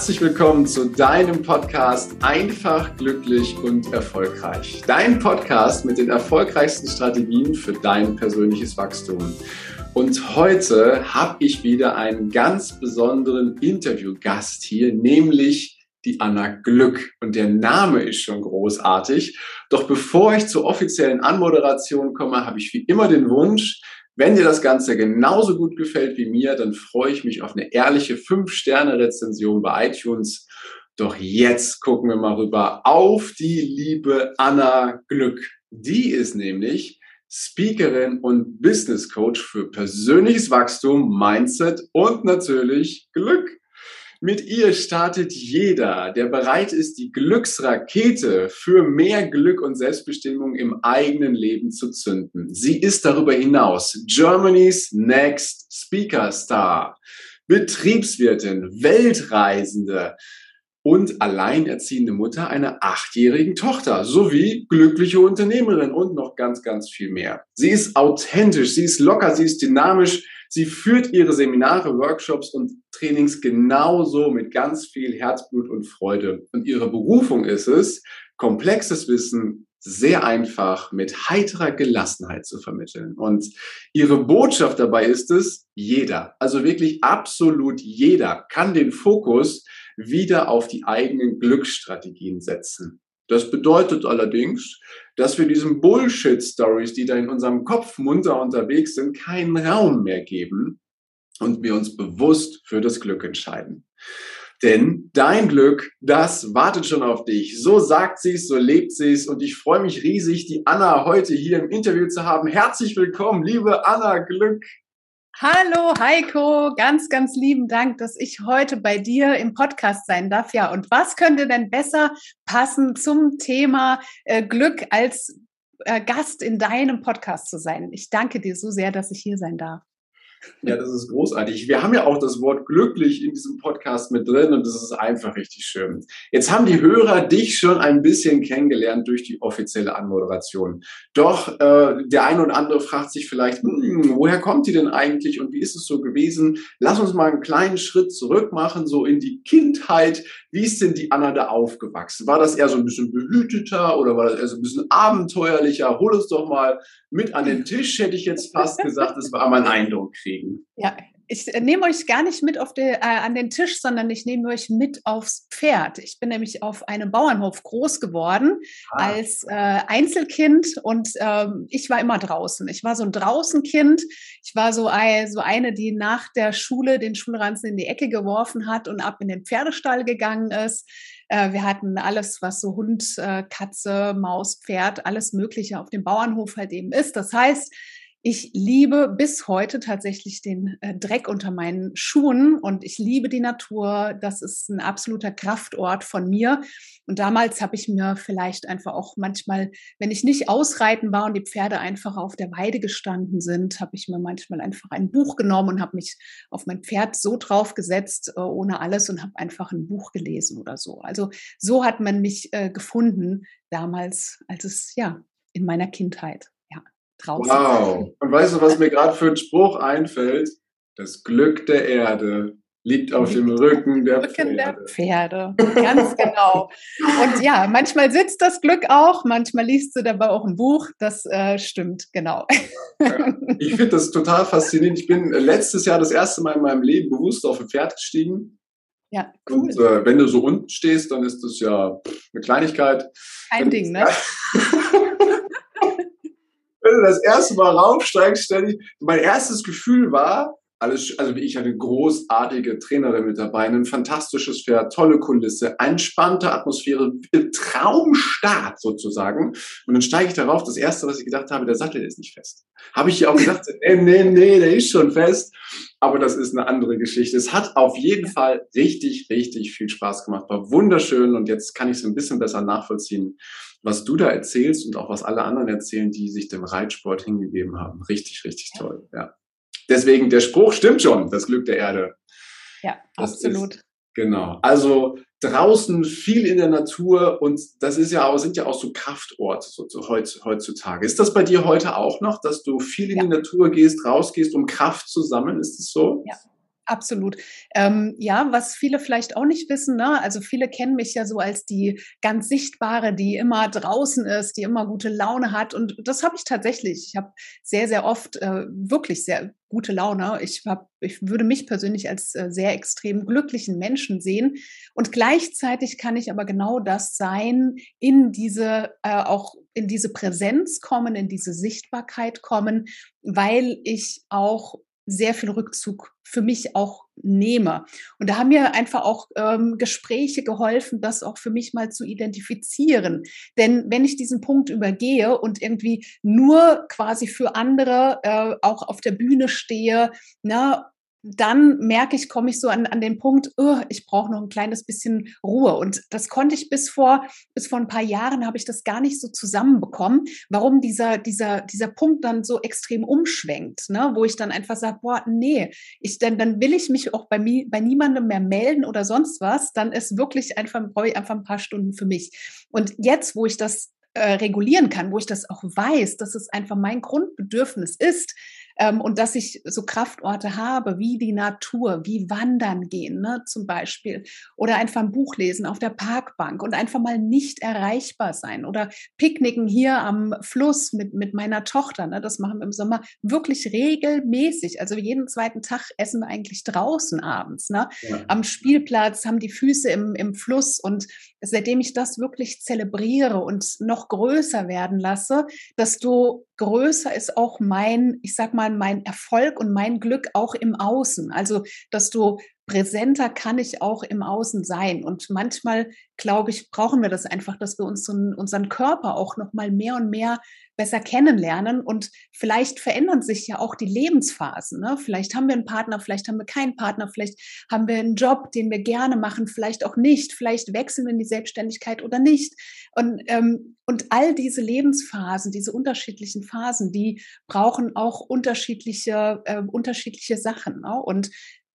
Herzlich willkommen zu deinem Podcast Einfach, glücklich und erfolgreich. Dein Podcast mit den erfolgreichsten Strategien für dein persönliches Wachstum. Und heute habe ich wieder einen ganz besonderen Interviewgast hier, nämlich die Anna Glück. Und der Name ist schon großartig. Doch bevor ich zur offiziellen Anmoderation komme, habe ich wie immer den Wunsch, wenn dir das Ganze genauso gut gefällt wie mir, dann freue ich mich auf eine ehrliche 5-Sterne-Rezension bei iTunes. Doch jetzt gucken wir mal rüber auf die liebe Anna Glück. Die ist nämlich Speakerin und Business Coach für persönliches Wachstum, Mindset und natürlich Glück. Mit ihr startet jeder, der bereit ist, die Glücksrakete für mehr Glück und Selbstbestimmung im eigenen Leben zu zünden. Sie ist darüber hinaus Germany's Next Speaker Star, Betriebswirtin, Weltreisende und alleinerziehende Mutter einer achtjährigen Tochter sowie glückliche Unternehmerin und noch ganz, ganz viel mehr. Sie ist authentisch, sie ist locker, sie ist dynamisch, Sie führt ihre Seminare, Workshops und Trainings genauso mit ganz viel Herzblut und Freude. Und ihre Berufung ist es, komplexes Wissen sehr einfach mit heiterer Gelassenheit zu vermitteln. Und ihre Botschaft dabei ist es, jeder, also wirklich absolut jeder kann den Fokus wieder auf die eigenen Glücksstrategien setzen. Das bedeutet allerdings, dass wir diesen Bullshit-Stories, die da in unserem Kopf munter unterwegs sind, keinen Raum mehr geben und wir uns bewusst für das Glück entscheiden. Denn dein Glück, das wartet schon auf dich. So sagt sie es, so lebt sie es. Und ich freue mich riesig, die Anna heute hier im Interview zu haben. Herzlich willkommen, liebe Anna Glück. Hallo Heiko, ganz, ganz lieben Dank, dass ich heute bei dir im Podcast sein darf. Ja, und was könnte denn besser passen zum Thema äh, Glück als äh, Gast in deinem Podcast zu sein? Ich danke dir so sehr, dass ich hier sein darf. Ja, das ist großartig. Wir haben ja auch das Wort glücklich in diesem Podcast mit drin und das ist einfach richtig schön. Jetzt haben die Hörer dich schon ein bisschen kennengelernt durch die offizielle Anmoderation. Doch äh, der eine oder andere fragt sich vielleicht, hm, woher kommt die denn eigentlich und wie ist es so gewesen? Lass uns mal einen kleinen Schritt zurück machen, so in die Kindheit. Wie ist denn die Anna da aufgewachsen? War das eher so ein bisschen behüteter oder war das eher so ein bisschen abenteuerlicher? Hol uns doch mal mit an den Tisch, hätte ich jetzt fast gesagt. Das war mein Eindruck kriegen. Ja, ich äh, nehme euch gar nicht mit auf die, äh, an den Tisch, sondern ich nehme euch mit aufs Pferd. Ich bin nämlich auf einem Bauernhof groß geworden ah. als äh, Einzelkind und ähm, ich war immer draußen. Ich war so ein Draußenkind. Ich war so, ein, so eine, die nach der Schule den Schulranzen in die Ecke geworfen hat und ab in den Pferdestall gegangen ist. Äh, wir hatten alles, was so Hund, äh, Katze, Maus, Pferd, alles Mögliche auf dem Bauernhof halt eben ist. Das heißt, ich liebe bis heute tatsächlich den äh, Dreck unter meinen Schuhen und ich liebe die Natur. Das ist ein absoluter Kraftort von mir. Und damals habe ich mir vielleicht einfach auch manchmal, wenn ich nicht ausreiten war und die Pferde einfach auf der Weide gestanden sind, habe ich mir manchmal einfach ein Buch genommen und habe mich auf mein Pferd so draufgesetzt, äh, ohne alles und habe einfach ein Buch gelesen oder so. Also so hat man mich äh, gefunden damals, als es ja in meiner Kindheit draußen. Wow. Und weißt du, was mir gerade für ein Spruch einfällt? Das Glück der Erde liegt auf dem Rücken der Rücken Pferde. der Pferde, ganz genau. Und ja, manchmal sitzt das Glück auch, manchmal liest du dabei auch ein Buch, das äh, stimmt, genau. Ja, ich finde das total faszinierend. Ich bin letztes Jahr das erste Mal in meinem Leben bewusst auf ein Pferd gestiegen. Ja, cool. Und äh, wenn du so unten stehst, dann ist das ja eine Kleinigkeit. Ein Ding, ne? wenn du das erste Mal raufsteigst, ständig, mein erstes Gefühl war, alles, also ich hatte großartige Trainerin mit dabei, ein fantastisches Pferd, tolle Kulisse, entspannte Atmosphäre, Traumstart sozusagen. Und dann steige ich darauf. Das erste, was ich gedacht habe, der Sattel ist nicht fest. Habe ich ja auch gesagt, nee, nee, nee, der ist schon fest. Aber das ist eine andere Geschichte. Es hat auf jeden Fall richtig, richtig viel Spaß gemacht. War wunderschön. Und jetzt kann ich es ein bisschen besser nachvollziehen, was du da erzählst und auch was alle anderen erzählen, die sich dem Reitsport hingegeben haben. Richtig, richtig toll. Ja. Deswegen, der Spruch stimmt schon, das Glück der Erde. Ja, das absolut. Ist, genau. Also draußen viel in der Natur und das ist ja auch, sind ja auch so Kraftorte so, so heutzutage. Ist das bei dir heute auch noch, dass du viel in ja. die Natur gehst, rausgehst, um Kraft zu sammeln? Ist es so? Ja, Absolut. Ähm, ja, was viele vielleicht auch nicht wissen, ne? also viele kennen mich ja so als die ganz sichtbare, die immer draußen ist, die immer gute Laune hat. Und das habe ich tatsächlich. Ich habe sehr, sehr oft äh, wirklich sehr gute Laune. Ich, hab, ich würde mich persönlich als äh, sehr extrem glücklichen Menschen sehen. Und gleichzeitig kann ich aber genau das sein, in diese, äh, auch in diese Präsenz kommen, in diese Sichtbarkeit kommen, weil ich auch sehr viel Rückzug für mich auch nehme. Und da haben mir einfach auch ähm, Gespräche geholfen, das auch für mich mal zu identifizieren. Denn wenn ich diesen Punkt übergehe und irgendwie nur quasi für andere äh, auch auf der Bühne stehe, ne, dann merke ich, komme ich so an, an den Punkt, oh, ich brauche noch ein kleines bisschen Ruhe. Und das konnte ich bis vor, bis vor ein paar Jahren habe ich das gar nicht so zusammenbekommen, warum dieser, dieser, dieser Punkt dann so extrem umschwenkt, ne? wo ich dann einfach sage, boah, nee, ich, dann, dann will ich mich auch bei, mir, bei niemandem mehr melden oder sonst was, dann ist wirklich einfach, brauche ich einfach ein paar Stunden für mich. Und jetzt, wo ich das äh, regulieren kann, wo ich das auch weiß, dass es einfach mein Grundbedürfnis ist, ähm, und dass ich so Kraftorte habe, wie die Natur, wie Wandern gehen, ne, zum Beispiel, oder einfach ein Buch lesen auf der Parkbank und einfach mal nicht erreichbar sein. Oder Picknicken hier am Fluss mit, mit meiner Tochter, ne, das machen wir im Sommer wirklich regelmäßig. Also jeden zweiten Tag essen wir eigentlich draußen abends, ne, ja. am Spielplatz, haben die Füße im, im Fluss. Und seitdem ich das wirklich zelebriere und noch größer werden lasse, desto größer ist auch mein, ich sag mal, mein Erfolg und mein Glück auch im Außen. Also, desto präsenter kann ich auch im Außen sein. Und manchmal, glaube ich, brauchen wir das einfach, dass wir uns unseren Körper auch noch mal mehr und mehr besser kennenlernen. Und vielleicht verändern sich ja auch die Lebensphasen. Ne? Vielleicht haben wir einen Partner, vielleicht haben wir keinen Partner, vielleicht haben wir einen Job, den wir gerne machen, vielleicht auch nicht. Vielleicht wechseln wir in die Selbstständigkeit oder nicht. Und, ähm, und all diese Lebensphasen, diese unterschiedlichen Phasen, die brauchen auch unterschiedliche, äh, unterschiedliche Sachen. Ne? Und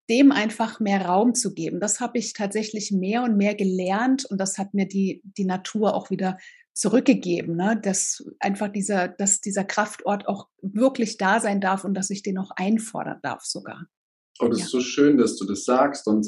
dem einfach mehr Raum zu geben. Das habe ich tatsächlich mehr und mehr gelernt und das hat mir die, die Natur auch wieder zurückgegeben, ne? dass einfach dieser, dass dieser Kraftort auch wirklich da sein darf und dass ich den auch einfordern darf sogar. Oh, das ja. ist so schön, dass du das sagst und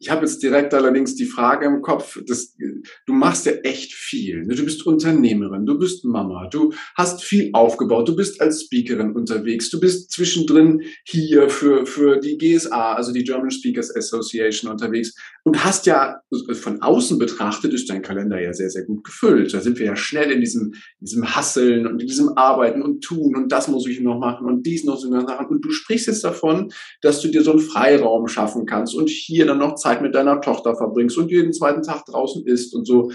ich habe jetzt direkt allerdings die Frage im Kopf, dass, du machst ja echt viel. Ne? Du bist Unternehmerin, du bist Mama, du hast viel aufgebaut, du bist als Speakerin unterwegs, du bist zwischendrin hier für, für die GSA, also die German Speakers Association unterwegs und hast ja von außen betrachtet, ist dein Kalender ja sehr, sehr gut gefüllt. Da sind wir ja schnell in diesem, diesem Hasseln und in diesem Arbeiten und Tun und das muss ich noch machen und dies noch so machen. Und du sprichst jetzt davon, dass du dir so einen Freiraum schaffen kannst und hier dann noch Zeit Zeit mit deiner Tochter verbringst und jeden zweiten Tag draußen isst und so.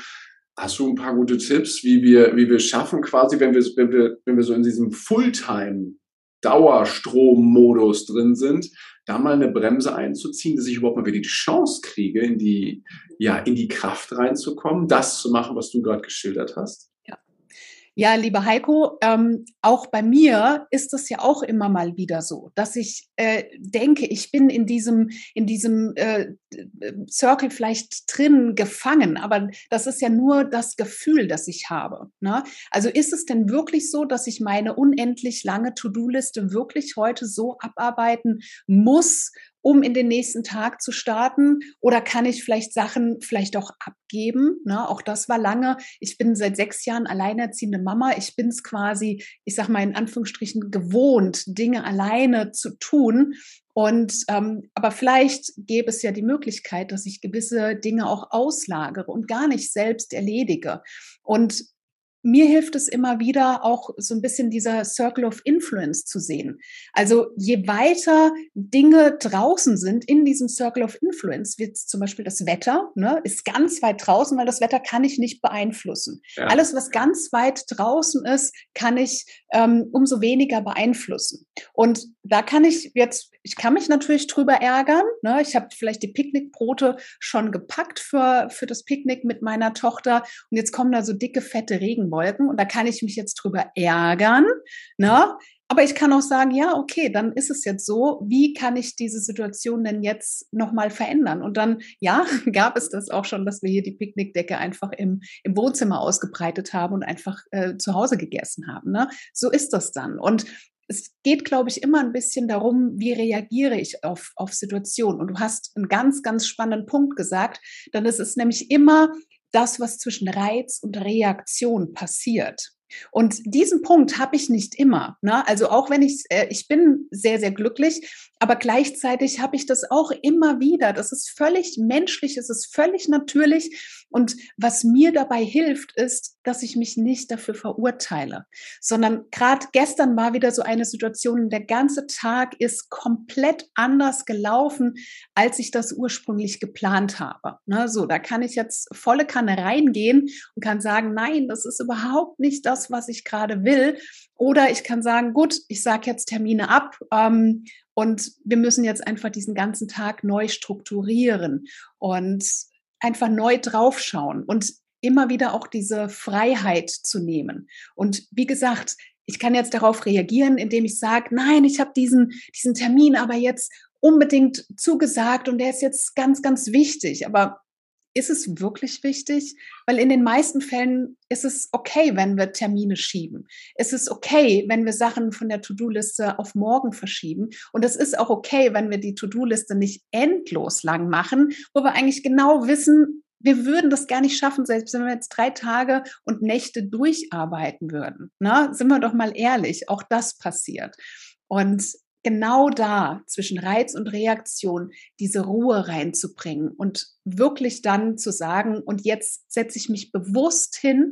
Hast du ein paar gute Tipps, wie wir, wie wir schaffen, quasi, wenn wir, wenn wir, wenn wir so in diesem Fulltime Dauerstrommodus drin sind, da mal eine Bremse einzuziehen, dass ich überhaupt mal wieder die Chance kriege, in die, ja, in die Kraft reinzukommen, das zu machen, was du gerade geschildert hast? Ja, lieber Heiko, ähm, auch bei mir ist es ja auch immer mal wieder so, dass ich äh, denke, ich bin in diesem, in diesem äh, Circle vielleicht drin gefangen, aber das ist ja nur das Gefühl, das ich habe. Ne? Also ist es denn wirklich so, dass ich meine unendlich lange To-Do-Liste wirklich heute so abarbeiten muss um in den nächsten Tag zu starten? Oder kann ich vielleicht Sachen vielleicht auch abgeben? Ne? Auch das war lange. Ich bin seit sechs Jahren alleinerziehende Mama. Ich bin es quasi, ich sage mal in Anführungsstrichen, gewohnt, Dinge alleine zu tun. Und ähm, aber vielleicht gäbe es ja die Möglichkeit, dass ich gewisse Dinge auch auslagere und gar nicht selbst erledige. Und mir hilft es immer wieder auch so ein bisschen dieser Circle of Influence zu sehen. Also je weiter Dinge draußen sind in diesem Circle of Influence, wird zum Beispiel das Wetter, ne, ist ganz weit draußen, weil das Wetter kann ich nicht beeinflussen. Ja. Alles, was ganz weit draußen ist, kann ich ähm, umso weniger beeinflussen. Und da kann ich jetzt, ich kann mich natürlich drüber ärgern. Ne? Ich habe vielleicht die Picknickbrote schon gepackt für, für das Picknick mit meiner Tochter und jetzt kommen da so dicke, fette Regenwolken und da kann ich mich jetzt drüber ärgern. Ne? Aber ich kann auch sagen, ja, okay, dann ist es jetzt so. Wie kann ich diese Situation denn jetzt nochmal verändern? Und dann, ja, gab es das auch schon, dass wir hier die Picknickdecke einfach im, im Wohnzimmer ausgebreitet haben und einfach äh, zu Hause gegessen haben. Ne? So ist das dann. Und es geht, glaube ich, immer ein bisschen darum, wie reagiere ich auf, auf Situationen. Und du hast einen ganz, ganz spannenden Punkt gesagt, denn es ist nämlich immer das, was zwischen Reiz und Reaktion passiert. Und diesen Punkt habe ich nicht immer. Ne? Also auch wenn ich, äh, ich bin sehr, sehr glücklich, aber gleichzeitig habe ich das auch immer wieder. Das ist völlig menschlich, es ist völlig natürlich. Und was mir dabei hilft, ist, dass ich mich nicht dafür verurteile, sondern gerade gestern war wieder so eine Situation, der ganze Tag ist komplett anders gelaufen, als ich das ursprünglich geplant habe. Ne? So, da kann ich jetzt volle Kanne reingehen und kann sagen, nein, das ist überhaupt nicht das, was ich gerade will. Oder ich kann sagen, gut, ich sage jetzt Termine ab ähm, und wir müssen jetzt einfach diesen ganzen Tag neu strukturieren und einfach neu draufschauen und immer wieder auch diese Freiheit zu nehmen. Und wie gesagt, ich kann jetzt darauf reagieren, indem ich sage, nein, ich habe diesen, diesen Termin aber jetzt unbedingt zugesagt und der ist jetzt ganz, ganz wichtig. Aber ist es wirklich wichtig? Weil in den meisten Fällen ist es okay, wenn wir Termine schieben. Es ist okay, wenn wir Sachen von der To-Do-Liste auf morgen verschieben. Und es ist auch okay, wenn wir die To-Do-Liste nicht endlos lang machen, wo wir eigentlich genau wissen, wir würden das gar nicht schaffen, selbst wenn wir jetzt drei Tage und Nächte durcharbeiten würden. Na, sind wir doch mal ehrlich, auch das passiert. Und genau da zwischen Reiz und Reaktion diese Ruhe reinzubringen und wirklich dann zu sagen, und jetzt setze ich mich bewusst hin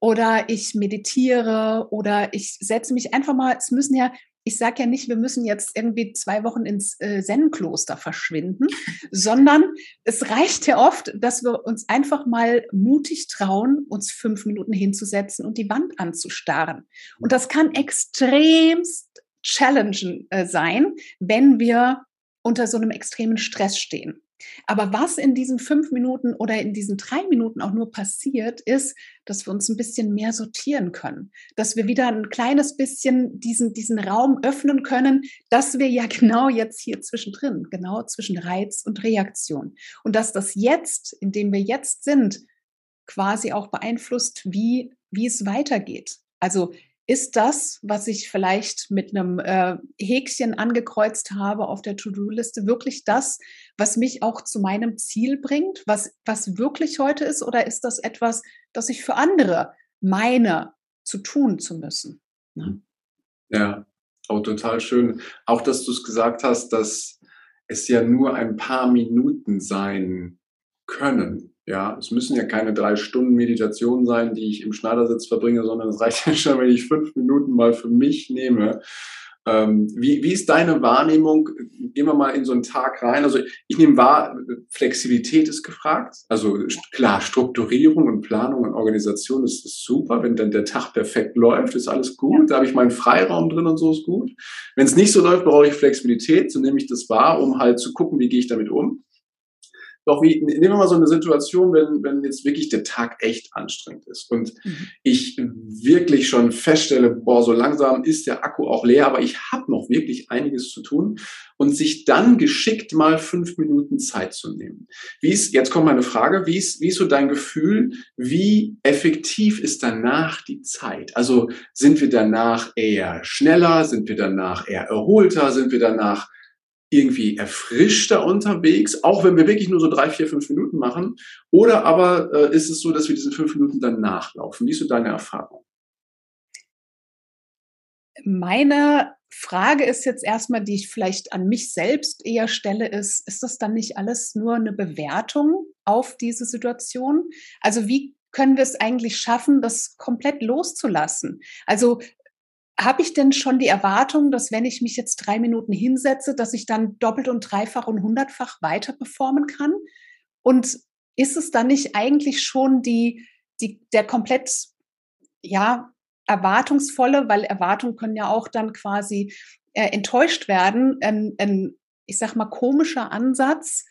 oder ich meditiere oder ich setze mich einfach mal, es müssen ja, ich sage ja nicht, wir müssen jetzt irgendwie zwei Wochen ins äh, Zen-Kloster verschwinden, sondern es reicht ja oft, dass wir uns einfach mal mutig trauen, uns fünf Minuten hinzusetzen und die Wand anzustarren. Und das kann extremst Challengen äh, sein, wenn wir unter so einem extremen Stress stehen. Aber was in diesen fünf Minuten oder in diesen drei Minuten auch nur passiert, ist, dass wir uns ein bisschen mehr sortieren können, dass wir wieder ein kleines bisschen diesen, diesen Raum öffnen können, dass wir ja genau jetzt hier zwischendrin, genau zwischen Reiz und Reaktion. Und dass das jetzt, in dem wir jetzt sind, quasi auch beeinflusst, wie, wie es weitergeht. Also ist das, was ich vielleicht mit einem äh, Häkchen angekreuzt habe auf der To-Do-Liste, wirklich das, was mich auch zu meinem Ziel bringt, was, was wirklich heute ist? Oder ist das etwas, das ich für andere meine, zu tun zu müssen? Ne? Ja, auch total schön. Auch, dass du es gesagt hast, dass es ja nur ein paar Minuten sein können. Ja, es müssen ja keine drei Stunden Meditation sein, die ich im Schneidersitz verbringe, sondern es reicht ja schon, wenn ich fünf Minuten mal für mich nehme. Ähm, wie, wie ist deine Wahrnehmung? Gehen wir mal in so einen Tag rein. Also ich nehme wahr, Flexibilität ist gefragt. Also klar, Strukturierung und Planung und Organisation ist, ist super. Wenn dann der Tag perfekt läuft, ist alles gut. Da habe ich meinen Freiraum drin und so ist gut. Wenn es nicht so läuft, brauche ich Flexibilität. So nehme ich das wahr, um halt zu gucken, wie gehe ich damit um. Doch wie, nehmen wir mal so eine Situation, wenn, wenn jetzt wirklich der Tag echt anstrengend ist und mhm. ich wirklich schon feststelle, boah, so langsam ist der Akku auch leer, aber ich habe noch wirklich einiges zu tun und sich dann geschickt mal fünf Minuten Zeit zu nehmen. Wie ist, jetzt kommt meine Frage, wie ist, wie ist so dein Gefühl, wie effektiv ist danach die Zeit? Also sind wir danach eher schneller, sind wir danach eher erholter, sind wir danach irgendwie erfrischter unterwegs, auch wenn wir wirklich nur so drei, vier, fünf Minuten machen? Oder aber äh, ist es so, dass wir diese fünf Minuten dann nachlaufen? Wie ist so deine Erfahrung? Meine Frage ist jetzt erstmal, die ich vielleicht an mich selbst eher stelle, ist, ist das dann nicht alles nur eine Bewertung auf diese Situation? Also wie können wir es eigentlich schaffen, das komplett loszulassen? Also habe ich denn schon die Erwartung, dass wenn ich mich jetzt drei Minuten hinsetze, dass ich dann doppelt und dreifach und hundertfach weiter performen kann? Und ist es dann nicht eigentlich schon die, die, der komplett, ja, erwartungsvolle, weil Erwartungen können ja auch dann quasi äh, enttäuscht werden, ein, ein, ich sag mal, komischer Ansatz.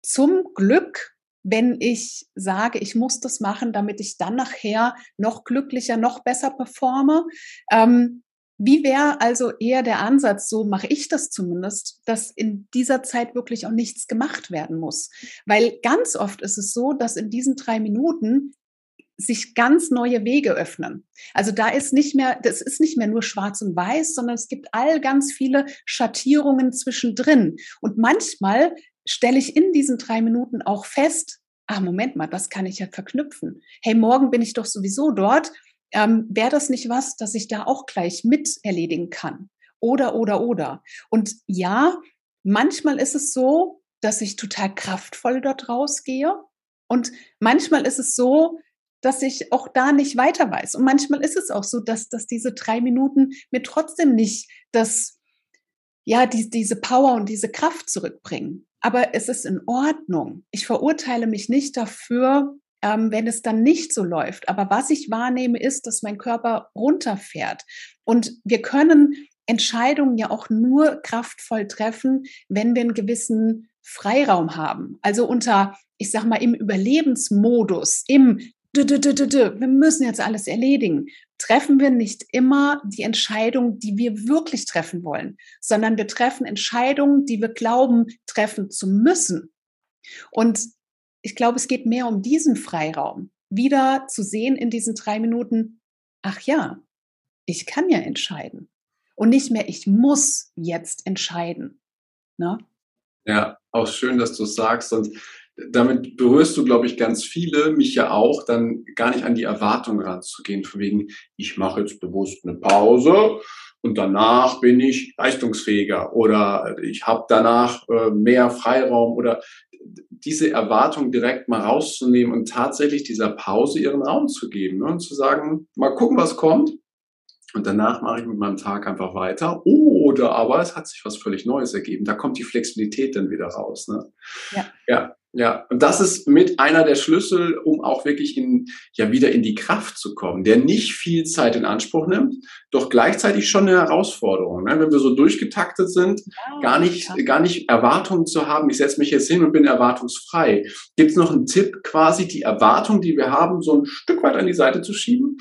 Zum Glück wenn ich sage, ich muss das machen, damit ich dann nachher noch glücklicher, noch besser performe. Ähm, wie wäre also eher der Ansatz, so mache ich das zumindest, dass in dieser Zeit wirklich auch nichts gemacht werden muss? Weil ganz oft ist es so, dass in diesen drei Minuten sich ganz neue Wege öffnen. Also da ist nicht mehr, das ist nicht mehr nur schwarz und weiß, sondern es gibt all ganz viele Schattierungen zwischendrin. Und manchmal stelle ich in diesen drei Minuten auch fest, ah, Moment mal, das kann ich ja verknüpfen. Hey, morgen bin ich doch sowieso dort. Ähm, Wäre das nicht was, dass ich da auch gleich mit erledigen kann? Oder, oder, oder. Und ja, manchmal ist es so, dass ich total kraftvoll dort rausgehe. Und manchmal ist es so, dass ich auch da nicht weiter weiß. Und manchmal ist es auch so, dass, dass diese drei Minuten mir trotzdem nicht das, ja, die, diese Power und diese Kraft zurückbringen. Aber es ist in Ordnung. Ich verurteile mich nicht dafür, ähm, wenn es dann nicht so läuft. Aber was ich wahrnehme, ist, dass mein Körper runterfährt. Und wir können Entscheidungen ja auch nur kraftvoll treffen, wenn wir einen gewissen Freiraum haben. Also unter, ich sag mal, im Überlebensmodus, im wir müssen jetzt alles erledigen, treffen wir nicht immer die Entscheidung, die wir wirklich treffen wollen, sondern wir treffen Entscheidungen, die wir glauben, treffen zu müssen. Und ich glaube, es geht mehr um diesen Freiraum, wieder zu sehen in diesen drei Minuten, ach ja, ich kann ja entscheiden. Und nicht mehr, ich muss jetzt entscheiden. Ne? Ja, auch schön, dass du sagst. Und damit berührst du, glaube ich, ganz viele, mich ja auch, dann gar nicht an die Erwartung ranzugehen, von wegen, ich mache jetzt bewusst eine Pause und danach bin ich leistungsfähiger oder ich habe danach äh, mehr Freiraum oder diese Erwartung direkt mal rauszunehmen und tatsächlich dieser Pause ihren Raum zu geben ne? und zu sagen, mal gucken, was kommt. Und danach mache ich mit meinem Tag einfach weiter. Oder aber es hat sich was völlig Neues ergeben. Da kommt die Flexibilität dann wieder raus. Ne? Ja. ja. Ja, und das ist mit einer der Schlüssel, um auch wirklich in, ja, wieder in die Kraft zu kommen, der nicht viel Zeit in Anspruch nimmt, doch gleichzeitig schon eine Herausforderung. Ne? Wenn wir so durchgetaktet sind, ja, gar nicht, ja. gar nicht Erwartungen zu haben, ich setze mich jetzt hin und bin erwartungsfrei. Gibt es noch einen Tipp, quasi die Erwartung, die wir haben, so ein Stück weit an die Seite zu schieben?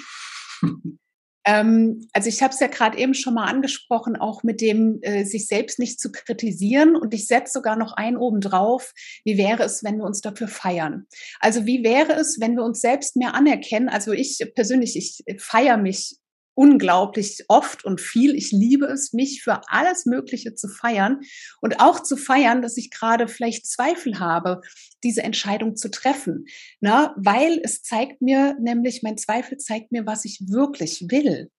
Ähm, also ich habe es ja gerade eben schon mal angesprochen, auch mit dem äh, sich selbst nicht zu kritisieren. Und ich setze sogar noch ein oben drauf. Wie wäre es, wenn wir uns dafür feiern? Also wie wäre es, wenn wir uns selbst mehr anerkennen? Also ich persönlich, ich feiere mich unglaublich oft und viel. Ich liebe es, mich für alles Mögliche zu feiern und auch zu feiern, dass ich gerade vielleicht Zweifel habe, diese Entscheidung zu treffen. Na, weil es zeigt mir nämlich, mein Zweifel zeigt mir, was ich wirklich will.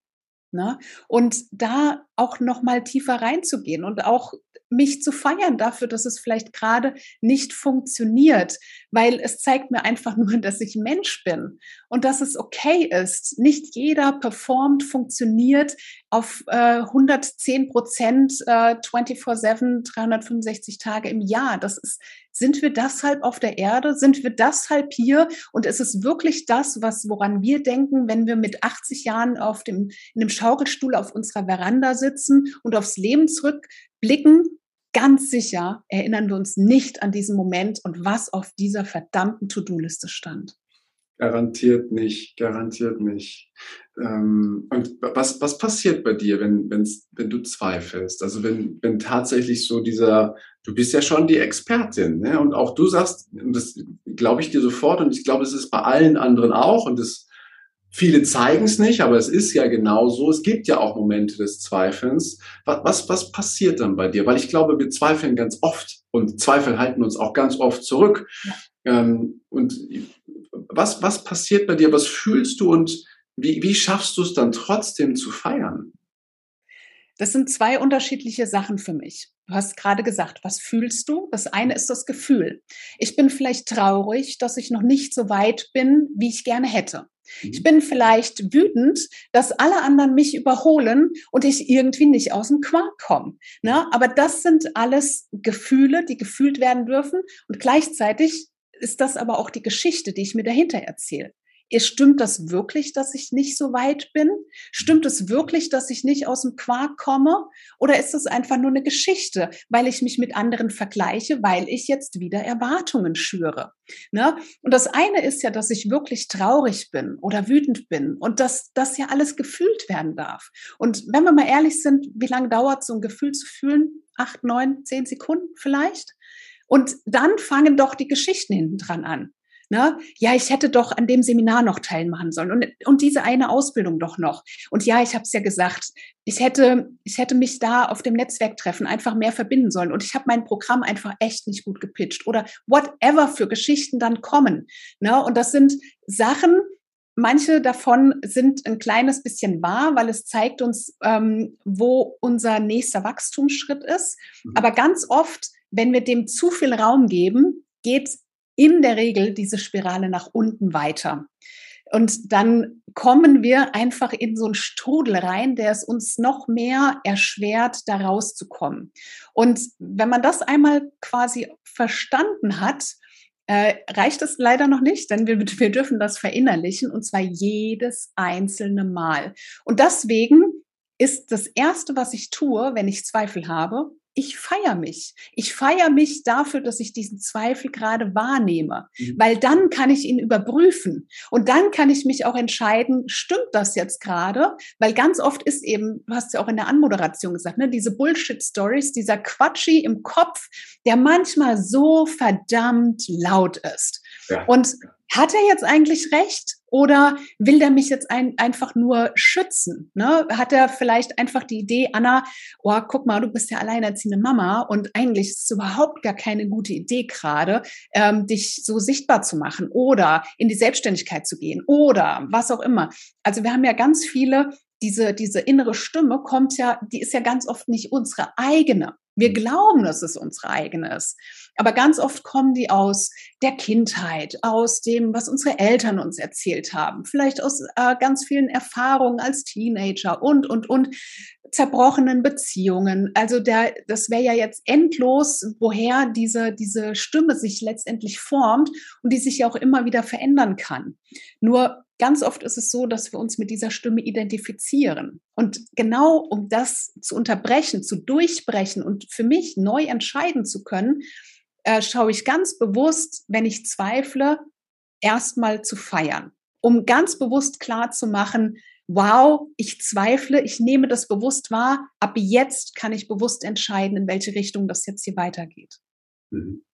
Na? Und da auch noch mal tiefer reinzugehen und auch mich zu feiern dafür, dass es vielleicht gerade nicht funktioniert, weil es zeigt mir einfach nur, dass ich Mensch bin und dass es okay ist. Nicht jeder performt, funktioniert auf äh, 110 Prozent äh, 24-7, 365 Tage im Jahr. Das ist, sind wir deshalb auf der Erde? Sind wir deshalb hier? Und ist es wirklich das, was, woran wir denken, wenn wir mit 80 Jahren auf dem, in einem Schaukelstuhl auf unserer Veranda sitzen und aufs Leben zurückblicken? Ganz sicher erinnern wir uns nicht an diesen Moment und was auf dieser verdammten To-Do-Liste stand. Garantiert nicht, garantiert nicht. Ähm, und was, was passiert bei dir, wenn, wenn du zweifelst? Also wenn, wenn tatsächlich so dieser, du bist ja schon die Expertin, ne? und auch du sagst, das glaube ich dir sofort und ich glaube, es ist bei allen anderen auch und das Viele zeigen es nicht, aber es ist ja genau so. Es gibt ja auch Momente des Zweifelns. Was, was, was passiert dann bei dir? Weil ich glaube, wir zweifeln ganz oft und Zweifel halten uns auch ganz oft zurück. Ähm, und was, was passiert bei dir? Was fühlst du und wie, wie schaffst du es dann trotzdem zu feiern? Das sind zwei unterschiedliche Sachen für mich. Du hast gerade gesagt, was fühlst du? Das eine ist das Gefühl. Ich bin vielleicht traurig, dass ich noch nicht so weit bin, wie ich gerne hätte. Ich mhm. bin vielleicht wütend, dass alle anderen mich überholen und ich irgendwie nicht aus dem Quark komme. Ne? Aber das sind alles Gefühle, die gefühlt werden dürfen. Und gleichzeitig ist das aber auch die Geschichte, die ich mir dahinter erzähle stimmt das wirklich, dass ich nicht so weit bin? Stimmt es wirklich, dass ich nicht aus dem Quark komme? Oder ist es einfach nur eine Geschichte, weil ich mich mit anderen vergleiche, weil ich jetzt wieder Erwartungen schüre? Ne? Und das eine ist ja, dass ich wirklich traurig bin oder wütend bin und dass das ja alles gefühlt werden darf. Und wenn wir mal ehrlich sind, wie lange dauert so ein Gefühl zu fühlen? Acht, neun, zehn Sekunden vielleicht? Und dann fangen doch die Geschichten hinten dran an. Ne? Ja, ich hätte doch an dem Seminar noch teilmachen sollen und, und diese eine Ausbildung doch noch. Und ja, ich habe es ja gesagt, ich hätte, ich hätte mich da auf dem Netzwerktreffen einfach mehr verbinden sollen. Und ich habe mein Programm einfach echt nicht gut gepitcht oder whatever für Geschichten dann kommen. Ne? Und das sind Sachen, manche davon sind ein kleines bisschen wahr, weil es zeigt uns, ähm, wo unser nächster Wachstumsschritt ist. Mhm. Aber ganz oft, wenn wir dem zu viel Raum geben, geht in der Regel diese Spirale nach unten weiter. Und dann kommen wir einfach in so einen Strudel rein, der es uns noch mehr erschwert, da rauszukommen. Und wenn man das einmal quasi verstanden hat, äh, reicht es leider noch nicht, denn wir, wir dürfen das verinnerlichen und zwar jedes einzelne Mal. Und deswegen ist das Erste, was ich tue, wenn ich Zweifel habe, ich feiere mich. Ich feiere mich dafür, dass ich diesen Zweifel gerade wahrnehme, mhm. weil dann kann ich ihn überprüfen und dann kann ich mich auch entscheiden, stimmt das jetzt gerade? Weil ganz oft ist eben, du hast ja auch in der Anmoderation gesagt, ne, diese Bullshit-Stories, dieser Quatschi im Kopf, der manchmal so verdammt laut ist. Und hat er jetzt eigentlich recht oder will der mich jetzt ein, einfach nur schützen? Ne? Hat er vielleicht einfach die Idee, Anna, oh, guck mal, du bist ja alleinerziehende Mama und eigentlich ist es überhaupt gar keine gute Idee gerade, ähm, dich so sichtbar zu machen oder in die Selbstständigkeit zu gehen oder was auch immer. Also wir haben ja ganz viele diese, diese innere Stimme kommt ja, die ist ja ganz oft nicht unsere eigene. Wir mhm. glauben, dass es unsere eigene ist. Aber ganz oft kommen die aus der Kindheit, aus dem, was unsere Eltern uns erzählt haben, vielleicht aus äh, ganz vielen Erfahrungen als Teenager und, und, und zerbrochenen Beziehungen. Also der, das wäre ja jetzt endlos, woher diese, diese Stimme sich letztendlich formt und die sich ja auch immer wieder verändern kann. Nur ganz oft ist es so, dass wir uns mit dieser Stimme identifizieren. Und genau um das zu unterbrechen, zu durchbrechen und für mich neu entscheiden zu können, äh, schaue ich ganz bewusst, wenn ich zweifle, erstmal zu feiern, um ganz bewusst klar zu machen, wow, ich zweifle, ich nehme das bewusst wahr, ab jetzt kann ich bewusst entscheiden, in welche Richtung das jetzt hier weitergeht. Mhm.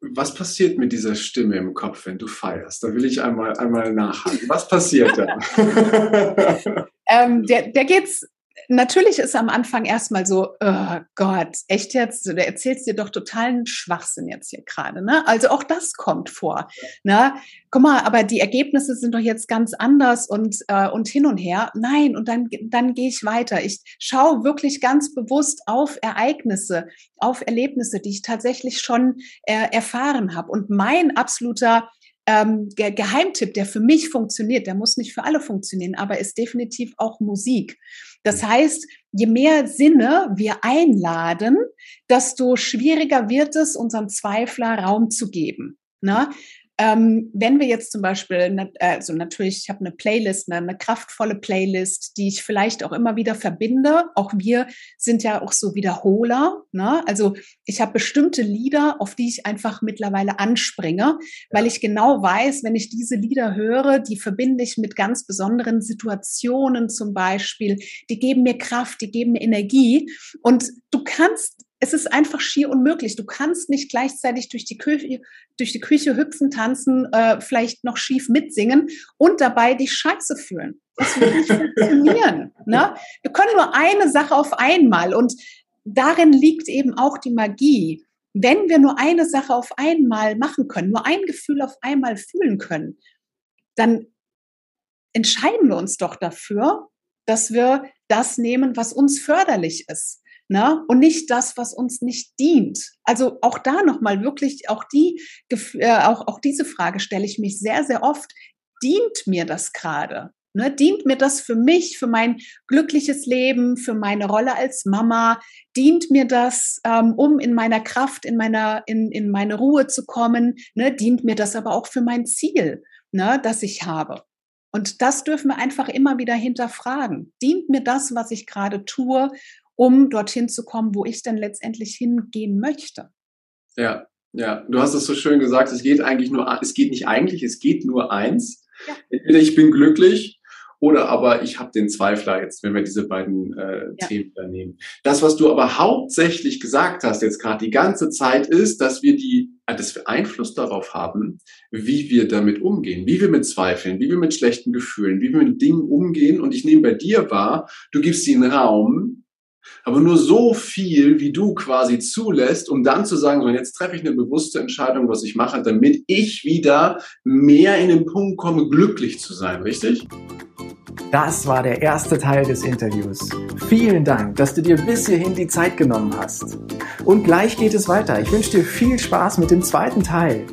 Was passiert mit dieser Stimme im Kopf, wenn du feierst? Da will ich einmal, einmal nachhaken. Was passiert da? ähm, der, der geht's natürlich ist am Anfang erstmal so, oh Gott, echt jetzt, du erzählst dir doch totalen Schwachsinn jetzt hier gerade, ne? Also auch das kommt vor, ne? Guck mal, aber die Ergebnisse sind doch jetzt ganz anders und, äh, und hin und her. Nein, und dann, dann gehe ich weiter. Ich schaue wirklich ganz bewusst auf Ereignisse, auf Erlebnisse, die ich tatsächlich schon äh, erfahren habe. Und mein absoluter ähm, der Geheimtipp, der für mich funktioniert, der muss nicht für alle funktionieren, aber ist definitiv auch Musik. Das heißt, je mehr Sinne wir einladen, desto schwieriger wird es, unserem Zweifler Raum zu geben. Ne? Ähm, wenn wir jetzt zum Beispiel, also natürlich, ich habe eine Playlist, eine, eine, kraftvolle Playlist, die ich vielleicht auch immer wieder verbinde. Auch wir sind ja auch so Wiederholer. Ne? Also ich habe bestimmte Lieder, auf die ich einfach mittlerweile anspringe, weil ich genau weiß, wenn ich diese Lieder höre, die verbinde ich mit ganz besonderen Situationen zum Beispiel. Die geben mir Kraft, die geben mir Energie. Und du kannst es ist einfach schier unmöglich. Du kannst nicht gleichzeitig durch die Küche, durch die Küche hüpfen, tanzen, äh, vielleicht noch schief mitsingen und dabei dich scheiße fühlen. Das wird nicht funktionieren. Ne? Wir können nur eine Sache auf einmal und darin liegt eben auch die Magie. Wenn wir nur eine Sache auf einmal machen können, nur ein Gefühl auf einmal fühlen können, dann entscheiden wir uns doch dafür, dass wir das nehmen, was uns förderlich ist ne? und nicht das, was uns nicht dient. Also auch da nochmal wirklich, auch, die, äh, auch, auch diese Frage stelle ich mich sehr, sehr oft. Dient mir das gerade? Ne, dient mir das für mich, für mein glückliches Leben, für meine Rolle als Mama? Dient mir das, ähm, um in meiner Kraft, in meiner, in, in meine Ruhe zu kommen? Ne, dient mir das aber auch für mein Ziel, ne, das ich habe? Und das dürfen wir einfach immer wieder hinterfragen. Dient mir das, was ich gerade tue? Um dorthin zu kommen, wo ich dann letztendlich hingehen möchte. Ja, ja, du hast es so schön gesagt, es geht eigentlich nur, es geht nicht eigentlich, es geht nur eins. Ja. Entweder ich bin glücklich oder aber ich habe den Zweifler jetzt, wenn wir diese beiden äh, ja. Themen da nehmen. Das, was du aber hauptsächlich gesagt hast jetzt gerade die ganze Zeit, ist, dass wir die dass wir Einfluss darauf haben, wie wir damit umgehen, wie wir mit Zweifeln, wie wir mit schlechten Gefühlen, wie wir mit Dingen umgehen. Und ich nehme bei dir wahr, du gibst ihnen Raum, aber nur so viel, wie du quasi zulässt, um dann zu sagen, so, jetzt treffe ich eine bewusste Entscheidung, was ich mache, damit ich wieder mehr in den Punkt komme, glücklich zu sein, richtig? Das war der erste Teil des Interviews. Vielen Dank, dass du dir bis hierhin die Zeit genommen hast. Und gleich geht es weiter. Ich wünsche dir viel Spaß mit dem zweiten Teil.